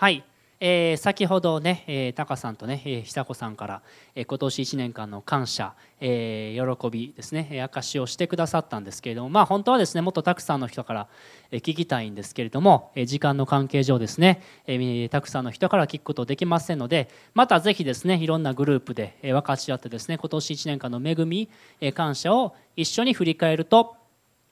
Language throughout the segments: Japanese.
はい、えー先ほどね、えー、タカさんとね、えー久子さんから、えー今年1年間の感謝、えー喜びですね、証しをしてくださったんですけれども、まあ、本当はですねもっとたくさんの人から、聞きたいんですけれども、えー時間の関係上ですね、えーたくさんの人から聞くことできませんのでまたぜひですねいろんなグループで、分かち合ってですね今年1年間の恵み、え感謝を一緒に振り返ると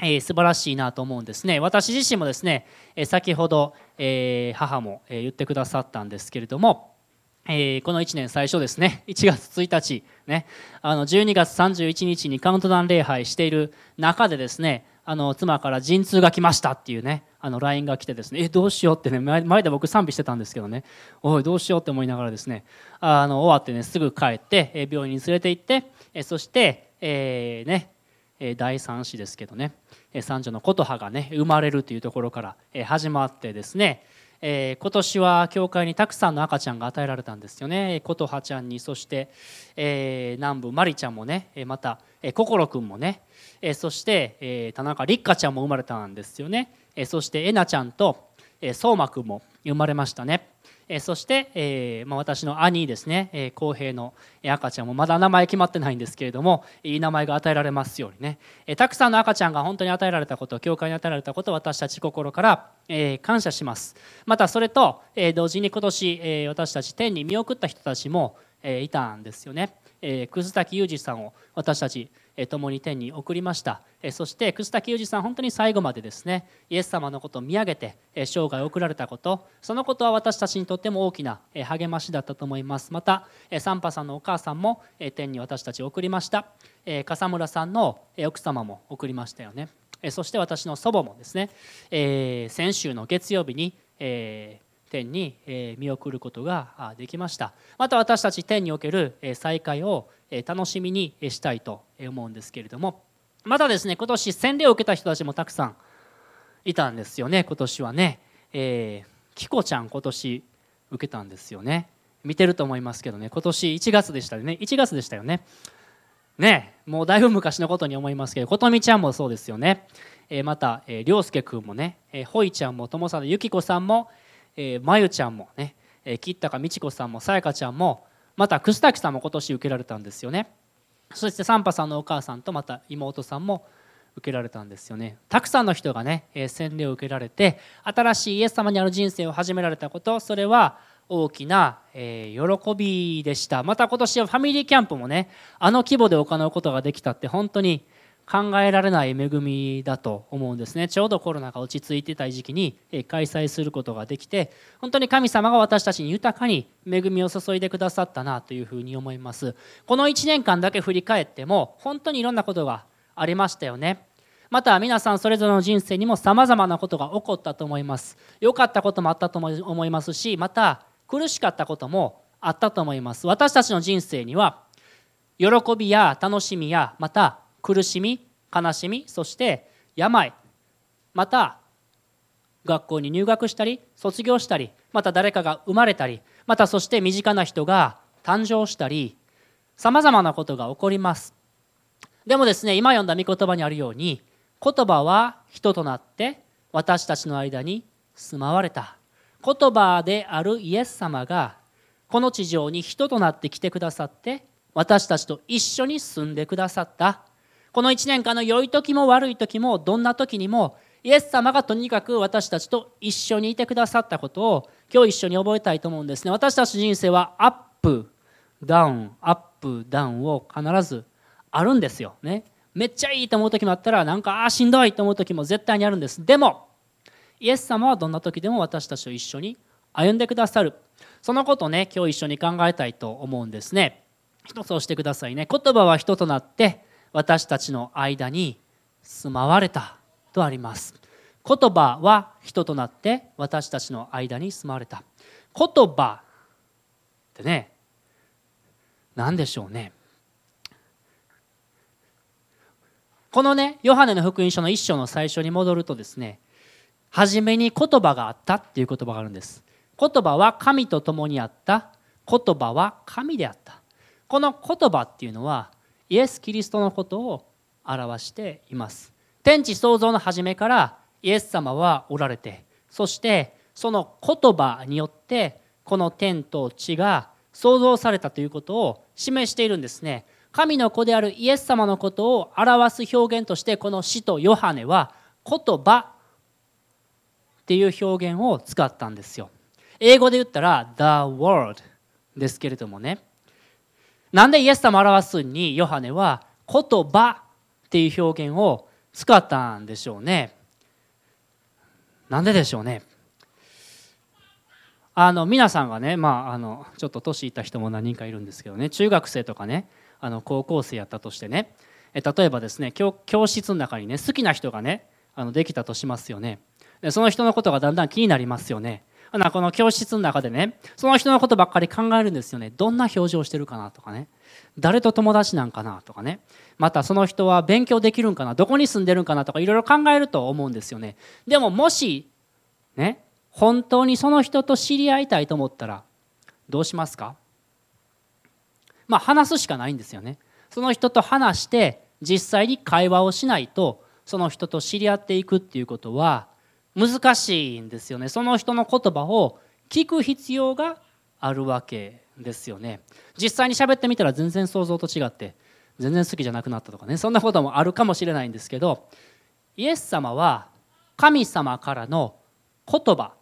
えー素晴らしいなと思うんですね。私自身もですね、え先ほど、え母も、え言ってくださったんですけれども、えこの1年最初ですね 1月1日ねあの12月31日にカウントダウン礼拝している中でですねあの妻から陣痛が来ましたっていうねあの LINE が来てですねえどうしようってね前で僕賛美してたんですけどねおいどうしようって思いながらですねあの終わってねすぐ帰って、病院に連れて行って、そして、えーね第三子ですけどね。三女の琴葉がね生まれるというところから始まってですね。え今年は教会にたくさんの赤ちゃんが与えられたんですよね。琴葉ちゃんにそして、え南部まりちゃんもねまた心くんもね。えそして、え田中立花ちゃんも生まれたんですよね。えそしてえなちゃんとえー相馬くんも生まれましたね。えそして、えま、私の兄ですね、えー、平の赤ちゃんもまだ名前決まってないんですけれどもいい名前が与えられますようにね、えたくさんの赤ちゃんが本当に与えられたこと教会に与えられたことを私たち心から、え感謝します。またそれと、え同時に今年、え私たち天に見送った人たちも、えいたんですよね、え、葛滝裕二さんを私たちえ共に天に送りました。えそして楠滝裕二さん本当に最後までですねイエス様のことを見上げてえ生涯を送られたことそのことは私たちにとっても大きなえ励ましだったと思います。またえサンパさんのお母さんもえ天に私たちを送りました。え笠村さんのえ奥様も送りましたよね。えそして私の祖母もですねえ先週の月曜日にえ天に見送ることができました。また私たち天における再会を楽しみにしたいと思うんですけれども。またですね今年洗礼を受けた人たちもたくさんいたんですよね。今年はね、えー、キコちゃん今年受けたんですよね。見てると思いますけどね。今年1月でしたよね。1月でしたよね。ねもうだいぶ昔のことに思いますけど琴美ちゃんもそうですよね、えーまた、えー、涼介くんもね、えー、ほいちゃんも友さのゆきこさんも、えー、まゆちゃんもね、えー、吉高美智子さんもさやかちゃんもまた楠滝さんも今年受けられたんですよね。そしてサンパさんのお母さんとまた妹さんも受けられたんですよね。たくさんの人がねえー洗礼を受けられて新しいイエス様にある人生を始められたことそれは大きな、えー喜びでした。また今年はファミリーキャンプもねあの規模で行うことができたって本当に考えられない恵みだと思うんですね。ちょうどコロナが落ち着いてた時期に開催することができて本当に神様が私たちに豊かに恵みを注いでくださったなというふうに思います。この1年間だけ振り返っても本当にいろんなことがありましたよね。また皆さんそれぞれの人生にもさまざまなことが起こったと思います。良かったこともあったと思いますしまた苦しかったこともあったと思います。私たちの人生には喜びや楽しみやまた苦しみ悲しみそして病。また学校に入学したり卒業したりまた誰かが生まれたりまたそして身近な人が誕生したりさまざまなことが起こります。でもですね今読んだ御言葉にあるように言葉は人となって私たちの間に住まわれた。言葉であるイエス様がこの地上に人となって来てくださって私たちと一緒に住んでくださった。この1年間の良い時も悪い時もどんな時にもイエス様がとにかく私たちと一緒にいてくださったことを今日一緒に覚えたいと思うんですね。私たち人生はアップダウンアップダウンを必ずあるんですよね。めっちゃいいと思う時もあったらなんかあしんどいと思う時も絶対にあるんです。でもイエス様はどんな時でも私たちと一緒に歩んでくださる。そのことをね今日一緒に考えたいと思うんですね。一つ押してくださいね。言葉は人となって私たちの間に住まわれたとあります。言葉は人となって私たちの間に住まわれた。言葉ってね何でしょうね。このねヨハネの福音書の一章の最初に戻るとですね初めに言葉があったっていう言葉があるんです。言葉は神と共にあった。言葉は神であった。この言葉っていうのはイエス・キリストのことを表しています。天地創造の初めからイエス様はおられてそしてその言葉によってこの天と地が創造されたということを示しているんですね。神の子であるイエス様のことを表す表現としてこの使徒ヨハネは言葉っていう表現を使ったんですよ。英語で言ったら The Word ですけれどもね。なんでイエス様を表すにヨハネは言葉っていう表現を使ったんでしょうね。なんででしょうね。あの皆さんがね、まあ、あのちょっと年いった人も何人かいるんですけどね。中学生とかねあの高校生やったとしてね。え例えばですね教室の中にね好きな人がねあのできたとしますよね。でその人のことがだんだん気になりますよね。この教室の中でねその人のことばっかり考えるんですよね。どんな表情してるかなとかね。誰と友達なんかなとかね。またその人は勉強できるんかな。どこに住んでるんかなとかいろいろ考えると思うんですよね。でももしね本当にその人と知り合いたいと思ったらどうしますか？まあ話すしかないんですよね。その人と話して実際に会話をしないとその人と知り合っていくっていうことは難しいんですよね。その人の言葉を聞く必要があるわけですよね。実際に喋ってみたら全然想像と違って全然好きじゃなくなったとかね。そんなこともあるかもしれないんですけどイエス様は神様からの言葉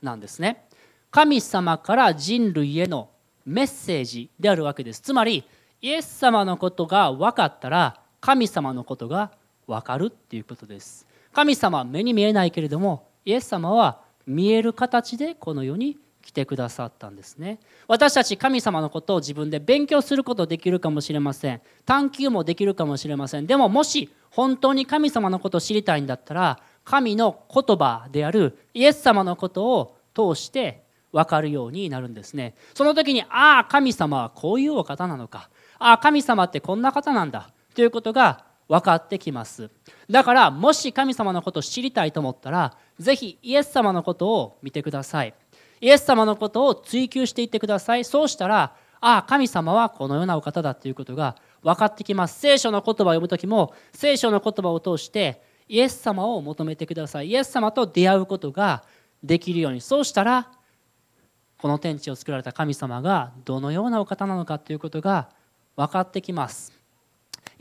なんですね。神様から人類へのメッセージであるわけです。つまりイエス様のことが分かったら神様のことが分かるっていうことです。神様は目に見えないけれどもイエス様は見える形でこの世に来てくださったんですね。私たち神様のことを自分で勉強することできるかもしれません。探求もできるかもしれません。でももし本当に神様のことを知りたいんだったら神の言葉であるイエス様のことを通して分かるようになるんですね。その時にああ神様はこういうお方なのか。ああ神様ってこんな方なんだ。ということが分かってきます。だからもし神様のことを知りたいと思ったら是非イエス様のことを見てください。イエス様のことを追求していってください。そうしたらああ神様はこのようなお方だということが分かってきます。聖書の言葉を読む時も聖書の言葉を通してイエス様を求めてください。イエス様と出会うことができるように。そうしたらこの天地を作られた神様がどのようなお方なのかということが分かってきます。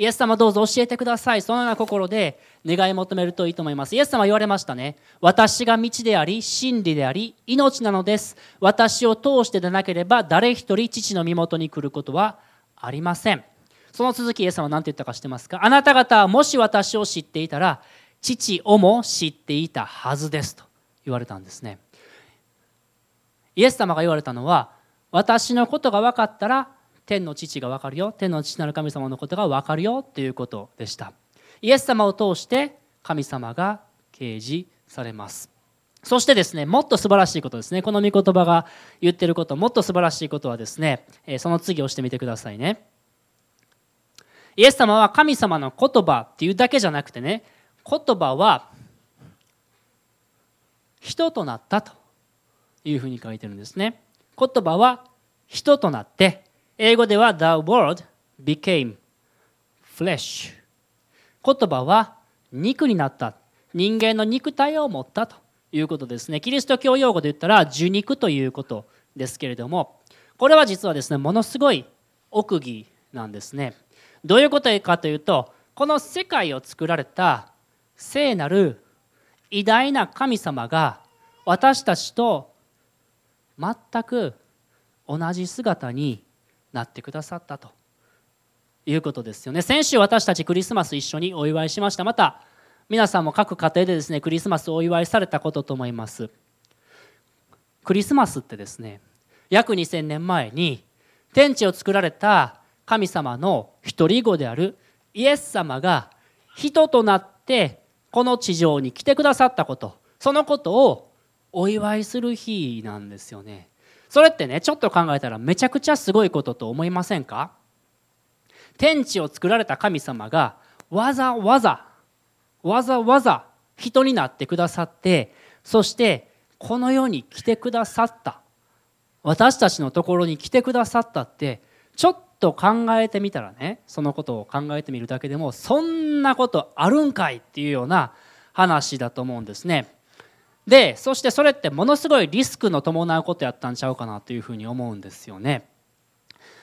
イエス様どうぞ教えてください。そのような心で願い求めるといいと思います。イエス様言われましたね。私が道であり真理であり命なのです。私を通してでなければ誰一人父の身元に来ることはありません。その続きイエス様は何て言ったか知ってますか？あなた方はもし私を知っていたら父をも知っていたはずですと言われたんですね。イエス様が言われたのは私のことが分かったら天の父が分かるよ。天の父なる神様のことが分かるよということでした。イエス様を通して神様が掲示されます。そしてですねもっと素晴らしいことですね。この御言葉が言ってることもっと素晴らしいことはですねその次をしてみてくださいね。イエス様は神様の言葉っていうだけじゃなくてね言葉は人となったというふうに書いてるんですね。言葉は人となって英語では The word became flesh. 言葉は肉になった。人間の肉体を持ったということですね。キリスト教用語で言ったら受肉ということですけれどもこれは実はですねものすごい奥義なんですね。どういうことかというとこの世界を作られた聖なる偉大な神様が私たちと全く同じ姿になってくださったということですよね。先週私たちクリスマス一緒にお祝いしました。また皆さんも各家庭でですねクリスマスお祝いされたことと思います。クリスマスってですね約2000年前に天地を作られた神様の一人子であるイエス様が人となってこの地上に来てくださったこと。そのことをお祝いする日なんですよね。それってねちょっと考えたらめちゃくちゃすごいことと思いませんか？天地を作られた神様がわざわざわざわざ人になってくださってそしてこの世に来てくださった。私たちのところに来てくださったってちょっと考えてみたらねそのことを考えてみるだけでもそんなことあるんかいっていうような話だと思うんですね。でそしてそれってものすごいリスクの伴うことやったんちゃうかなというふうに思うんですよね。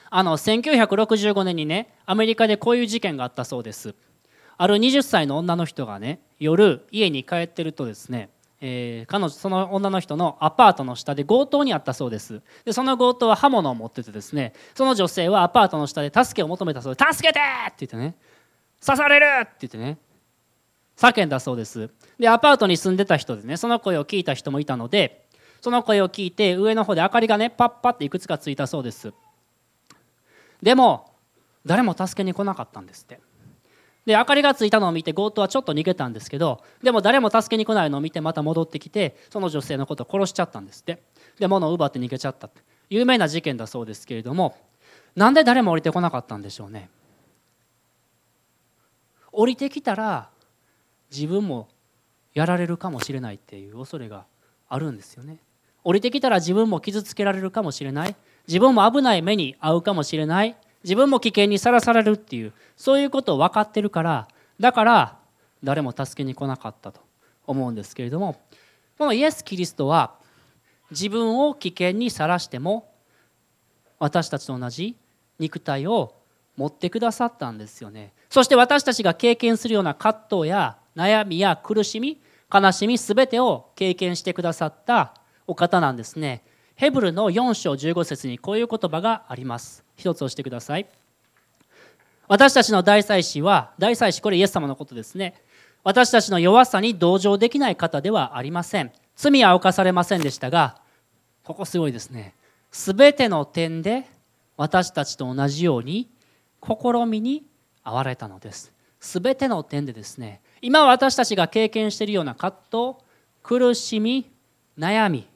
あの1965年にねアメリカでこういう事件があったそうです。ある20歳の女の人がね夜家に帰ってるとですねえー、彼女その女の人のアパートの下で強盗にあったそうですでその強盗は刃物を持っててですねその女性はアパートの下で助けを求めたそうで「助けて!」って言ってね「刺される!」って言ってね叫んだそうです。でアパートに住んでた人でねその声を聞いた人もいたのでその声を聞いて上の方で明かりがねパッパっていくつかついたそうです。でも誰も助けに来なかったんですって。で明かりがついたのを見て強盗はちょっと逃げたんですけどでも誰も助けに来ないのを見てまた戻ってきてその女性のことを殺しちゃったんですって。で物を奪って逃げちゃったって。有名な事件だそうですけれどもなんで誰も降りてこなかったんでしょうね。降りてきたら自分もやられるかもしれないっていう恐れがあるんですよね。降りてきたら自分も傷つけられるかもしれない。自分も危ない目に遭うかもしれない。自分も危険にさらされるっていうそういうことを分かってるからだから誰も助けに来なかったと思うんですけれども。このイエス・キリストは自分を危険にさらしても私たちと同じ肉体を持ってくださったんですよね。そして私たちが経験するような葛藤や悩みや苦しみ悲しみ全てを経験してくださったお方なんですね。ヘブルの4章15節にこういう言葉があります。一つ押してください。私たちの大祭司は大祭司これイエス様のことですね。私たちの弱さに同情できない方ではありません。罪は犯されませんでしたがここすごいですね。すべての点で私たちと同じように試みに遭われたのです。すべての点でですね今私たちが経験しているような葛藤苦しみ悩み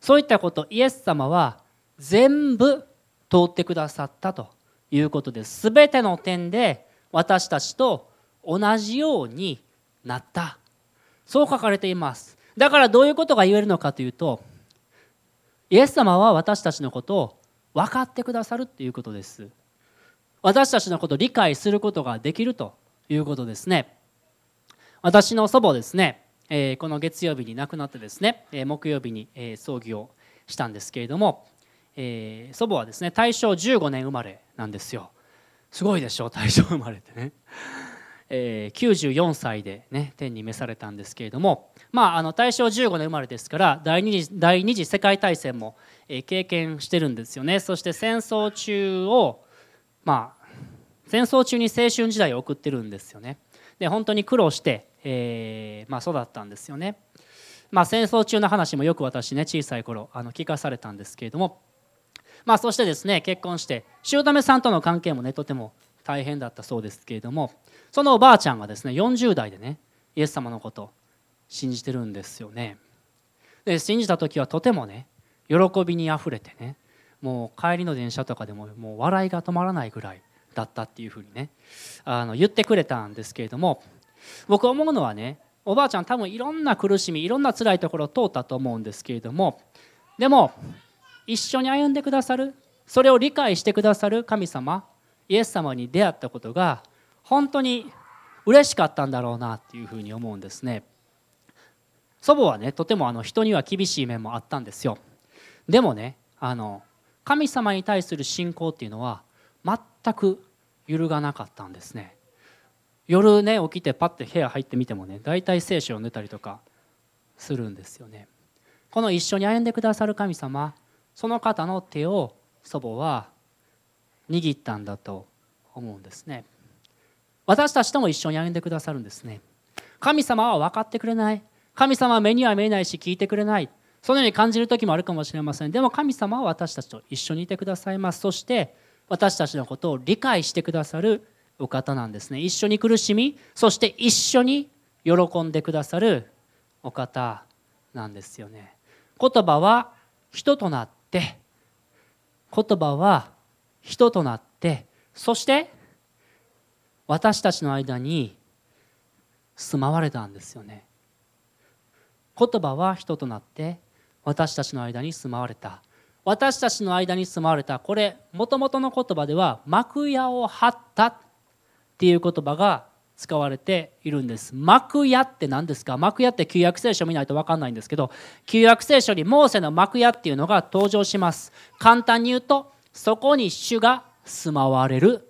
そういったことイエス様は全部通ってくださったということです。すべての点で私たちと同じようになった。そう書かれています。だからどういうことが言えるのかというとイエス様は私たちのことを分かってくださるということです。私たちのことを理解することができるということですね。私の祖母ですね、えこの月曜日に亡くなってですね、え木曜日に、え葬儀をしたんですけれどもえー、祖母はですね大正15年生まれなんですよ。すごいでしょ大正生まれってね、えー、94歳でね天に召されたんですけれどもまああの大正15年生まれですから第二次第二次世界大戦も、え、経験してるんですよね。そして戦争中をまあ戦争中に青春時代を送ってるんですよね。で本当に苦労して、えーまあ、育ったんですよね。まあ戦争中の話もよく私ね小さい頃あの聞かされたんですけれども。まあ、そしてですね結婚して姑さんとの関係もねとても大変だったそうですけれども。そのおばあちゃんがですね40代でねイエス様のこと信じてるんですよね。で信じた時はとてもね喜びにあふれてねもう帰りの電車とかでももう笑いが止まらないぐらいだったっていうふうにねあの言ってくれたんですけれども。僕思うのはねおばあちゃん多分いろんな苦しみいろんな辛いところを通ったと思うんですけれどもでも一緒に歩んでくださるそれを理解してくださる神様イエス様に出会ったことが本当に嬉しかったんだろうなっていうふうに思うんですね。祖母はねとてもあの人には厳しい面もあったんですよ。でもねあの神様に対する信仰っていうのは全く揺るがなかったんですね。夜ね起きてパッて部屋入ってみてもね大体聖書を寝たりとかするんですよね。この一緒に歩んでくださる神様その方の手を祖母は握ったんだと思うんですね。私たちとも一緒に歩んでくださるんですね。神様は分かってくれない。神様は目には見えないし聞いてくれない。そのように感じる時もあるかもしれません。でも神様は私たちと一緒にいてくださいます。そして私たちのことを理解してくださるお方なんですね。一緒に苦しみそして一緒に喜んでくださるお方なんですよね。言葉は人となって言葉は人となってそして私たちの間に住まわれたんですよね。言葉は人となって私たちの間に住まわれた。私たちの間に住まわれた。これもともとの言葉では幕屋を張ったっていう言葉が使われているんです。幕屋って何ですか？幕屋って旧約聖書見ないと分かんないんですけど旧約聖書にモーセの幕屋っていうのが登場します。簡単に言うとそこに主が住まわれる。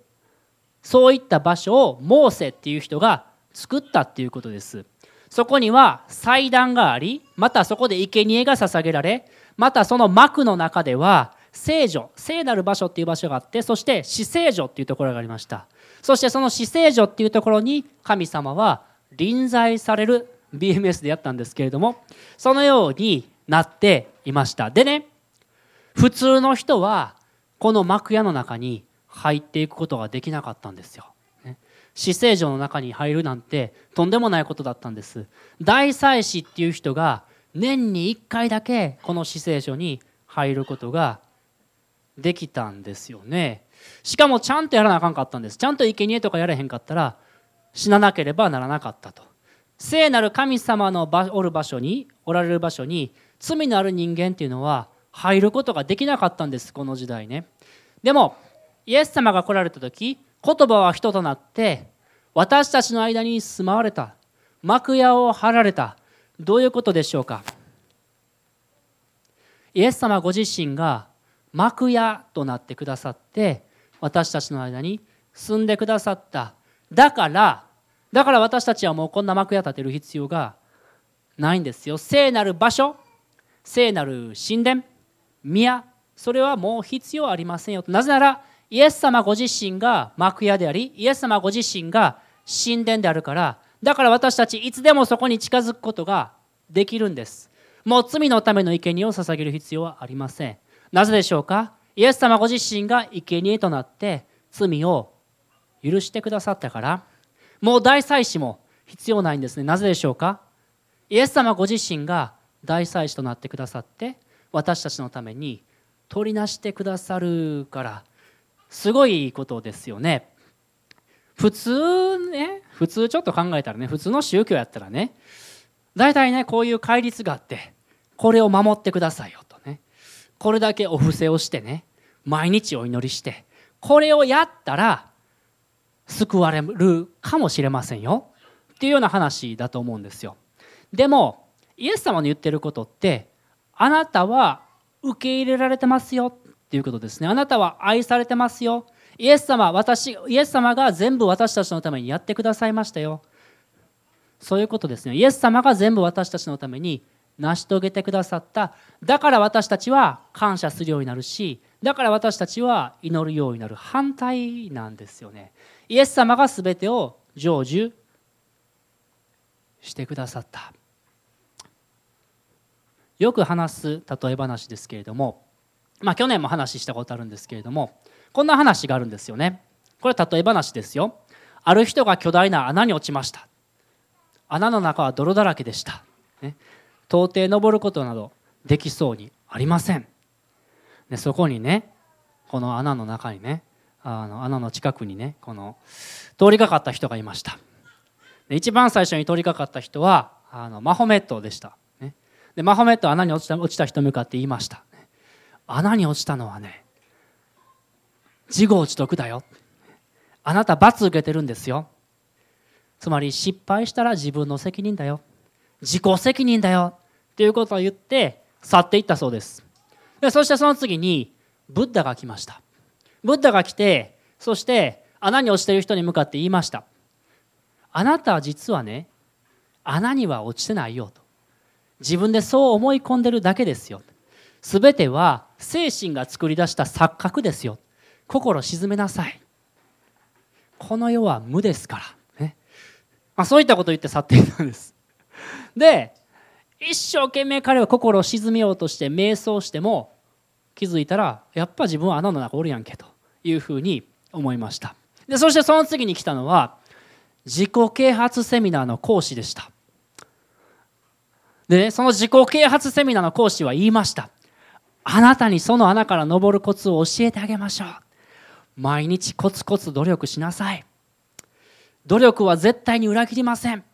そういった場所をモーセっていう人が作ったっていうことです。そこには祭壇がありまたそこで生贄が捧げられまたその幕の中では聖女聖なる場所っていう場所があってそして死聖女っていうところがありました。そしてその死聖女っていうところに神様は臨在される BMS でやったんですけれどもそのようになっていました。でね普通の人はこの幕屋の中に入っていくことができなかったんですよ。死聖女の中に入るなんてとんでもないことだったんです。大祭司っていう人が年に1回だけこの死聖女に入ることができたんですよね。しかもちゃんとやらなあかんかったんです。ちゃんと生贄とかやれへんかったら死ななければならなかったと。聖なる神様のおる場所におられる場所に罪のある人間っていうのは入ることができなかったんですこの時代ね。でもイエス様が来られた時言葉は人となって私たちの間に住まわれた。幕屋を張られた。どういうことでしょうか。イエス様ご自身が幕屋となってくださって私たちの間に住んでくださった。だからだから私たちはもうこんな幕屋建てる必要がないんですよ。聖なる場所聖なる神殿宮それはもう必要ありませんよなぜならイエス様ご自身が幕屋でありイエス様ご自身が神殿であるから。だから私たちいつでもそこに近づくことができるんです。もう罪のための生贄を捧げる必要はありません。なぜでしょうか？イエス様ご自身が生贄となって罪を許してくださったから。もう大祭司も必要ないんですね。なぜでしょうか？イエス様ご自身が大祭司となってくださって私たちのために取りなしてくださるから。すごいことですよね。普通ね普通ちょっと考えたらね普通の宗教やったらね大体ねこういう戒律があってこれを守ってくださいよと。これだけお布施をしてね毎日お祈りしてこれをやったら救われるかもしれませんよっていうような話だと思うんですよ。でもイエス様の言ってることってあなたは受け入れられてますよっていうことですね。あなたは愛されてますよ。イエス様私イエス様が全部私たちのためにやってくださいましたよ。そういうことですね。イエス様が全部私たちのために成し遂げてくださった。だから私たちは感謝するようになるしだから私たちは祈るようになる反対なんですよね。イエス様が全てを成就してくださった。よく話す例え話ですけれどもまあ去年も話したことあるんですけれどもこんな話があるんですよね。これ例え話ですよ。ある人が巨大な穴に落ちました。穴の中は泥だらけでした、ね、到底登ることなどできそうにありません。でそこにねこの穴の中にねあの穴の近くにねこの通りかかった人がいました。で一番最初に通りかかった人はあのマホメットでした、ね、でマホメットは穴に落ちた落ちた人向かって言いました。穴に落ちたのはね自業自得だよ。あなた罰受けてるんですよ。つまり失敗したら自分の責任だよ。自己責任だよ。ということを言って去っていったそうです。でそしてその次にブッダが来ました。ブッダが来てそして穴に落ちている人に向かって言いました。あなたは実はね穴には落ちてないよと。自分でそう思い込んでるだけですよ。全ては精神が作り出した錯覚ですよ。心沈めなさい。この世は無ですから、ね。まあ、そういったことを言って去っていったんです。で一生懸命彼は心を沈めようとして瞑想しても気づいたらやっぱ自分は穴の中おるやんけというふうに思いました。でそしてその次に来たのは自己啓発セミナーの講師でした。で、ね、その自己啓発セミナーの講師は言いました。あなたにその穴から登るコツを教えてあげましょう。毎日コツコツ努力しなさい。努力は絶対に裏切りません。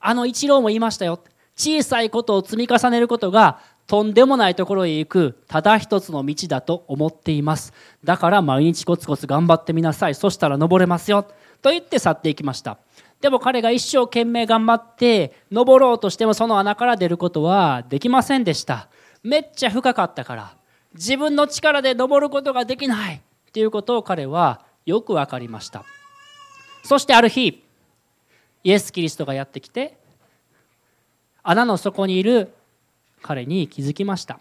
あの一郎も言いましたよ。小さいことを積み重ねることがとんでもないところへ行くただ一つの道だと思っています。だから毎日コツコツ頑張ってみなさい。そしたら登れますよ。と言って去っていきました。でも彼が一生懸命頑張って登ろうとしてもその穴から出ることはできませんでした。めっちゃ深かったから。自分の力で登ることができないっていうことを彼はよく分かりました。そしてある日イエス・キリストがやってきて穴の底にいる彼に気づきました。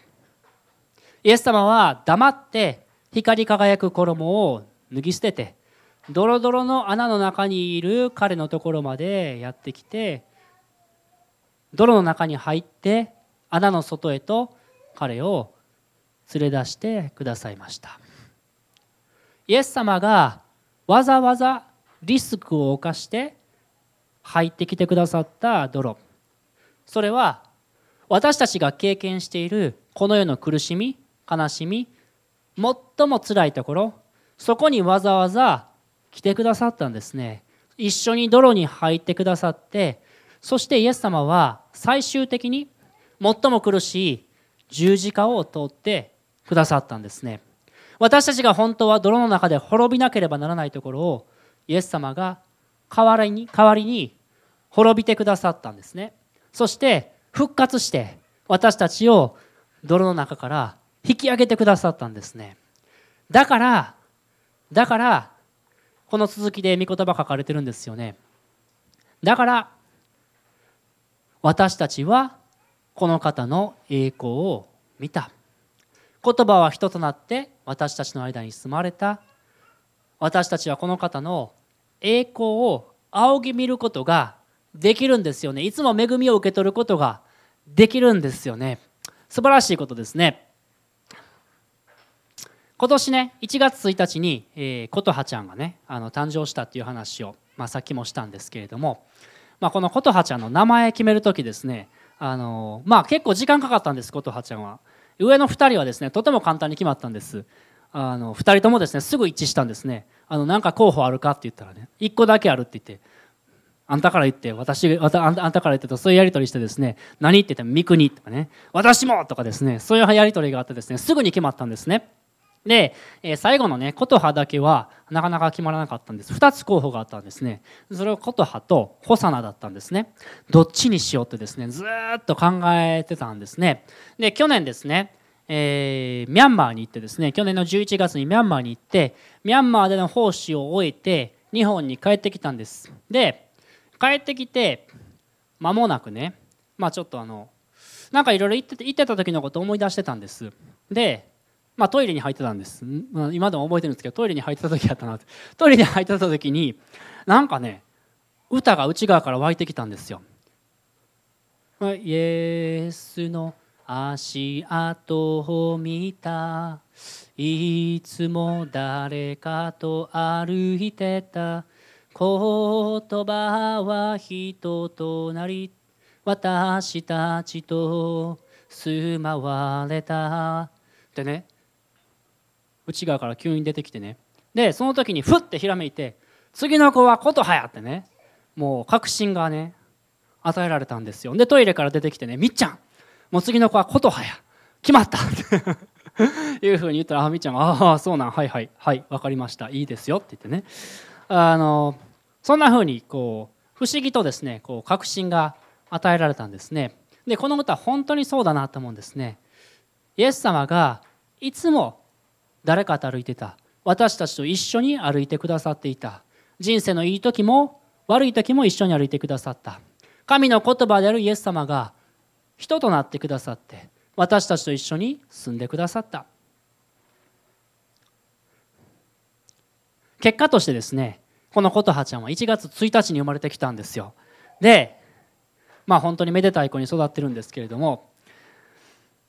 イエス様は黙って光り輝く衣を脱ぎ捨ててドロドロの穴の中にいる彼のところまでやってきて泥の中に入って穴の外へと彼を連れ出してくださいました。イエス様がわざわざリスクを冒して入ってきてくださった泥。それは私たちが経験しているこの世の苦しみ悲しみ最も辛いところそこにわざわざ来てくださったんですね。一緒に泥に入ってくださってそしてイエス様は最終的に最も苦しい十字架を通ってくださったんですね。私たちが本当は泥の中で滅びなければならないところをイエス様が代わりに代わりに滅びてくださったんですね。そして復活して私たちを泥の中から引き上げてくださったんですね。だからだからこの続きで御言葉書かれてるんですよね。だから私たちはこの方の栄光を見た。言葉は人となって私たちの間に住まれた。私たちはこの方の栄光を仰ぎ見ることができるんですよね。いつも恵みを受け取ることができるんですよね。素晴らしいことですね。今年ね1月1日に、えー、琴葉ちゃんがねあの誕生したっていう話を、まあ、さっきもしたんですけれども、まあ、この琴葉ちゃんの名前決める時ですねあのまあ結構時間かかったんです琴葉ちゃんは。上の2人はですねとても簡単に決まったんです。あの2人ともですねすぐ一致したんですね。あのなんか候補あるかって言ったらね1個だけあるって言ってあんたから言って私あんたから言ってとそういうやり取りしてですね何って言っても三国とかね。私もとかですね。そういうやり取りがあってですねすぐに決まったんですね。で、えー、最後のね琴葉だけはなかなか決まらなかったんです。2つ候補があったんですね。それは琴葉とホサナだったんですね。どっちにしようってですねずっと考えてたんですね。で去年ですねえー、ミャンマーに行ってですね去年の11月にミャンマーに行ってミャンマーでの奉仕を終えて日本に帰ってきたんです。で帰ってきて間もなくねまあちょっとあのなんかいろいろ言ってた時のことを思い出してたんです。でまあ、トイレに入ってたんです、今でも覚えてるんですけどトイレに入ってた時やったなって。トイレに入ってた時になんかね歌が内側から湧いてきたんですよ。イエスの足跡を見た。いつも誰かと歩いてた。言葉は人となり私たちと住まわれた。ってね内側から急に出てきてね。でその時にふってひらめいて次の子は琴葉やってねもう確信がね与えられたんですよ。でトイレから出てきてねみっちゃんもう次の子は琴葉や。決まった。っ ていうふうに言ったらあみっちゃんが「ああそうなんはいはいはい分かりました。いいですよ」って言ってね。あのそんなふうにこう不思議とですねこう確信が与えられたんですね。でこの歌本当にそうだなと思うんですね。イエス様がいつも誰かと歩いてた。私たちと一緒に歩いてくださっていた。人生のいい時も悪い時も一緒に歩いてくださった。神の言葉であるイエス様が人となってくださって私たちと一緒に住んでくださった。結果としてですねこの琴葉ちゃんは1月1日に生まれてきたんですよ。でまあ本当にめでたい子に育ってるんですけれども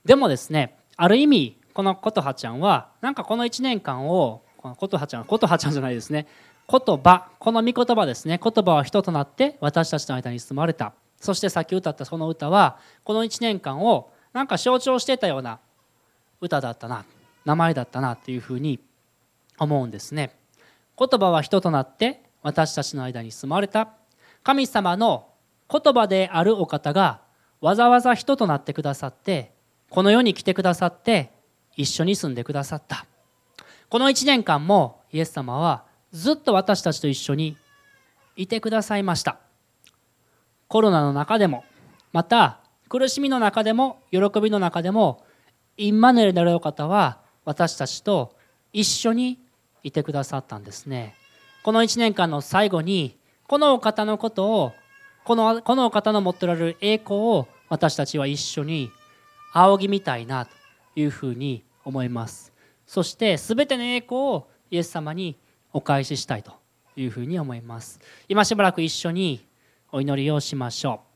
でもですねある意味この琴葉ちゃんはなんかこの1年間をこの琴葉ちゃん琴葉ちゃんじゃないですね言葉この御言葉ですね言葉は人となって私たちの間に住まれた。そしてさっき歌ったその歌はこの1年間をなんか象徴してたような歌だったな名前だったなっていうふうに思うんですね。言葉は人となって私たちの間に住まれた。神様の言葉であるお方がわざわざ人となってくださってこの世に来てくださって一緒に住んでくださった。この1年間もイエス様はずっと私たちと一緒にいてくださいました。コロナの中でもまた苦しみの中でも喜びの中でもインマヌエルなるお方は私たちと一緒にいてくださったんですね。この1年間の最後にこのお方のことをこのこのお方の持っておられる栄光を私たちは一緒に仰ぎみたいなというふうに思います。そして全ての栄光をイエス様にお返ししたいというふうに思います。今しばらく一緒にお祈りをしましょう。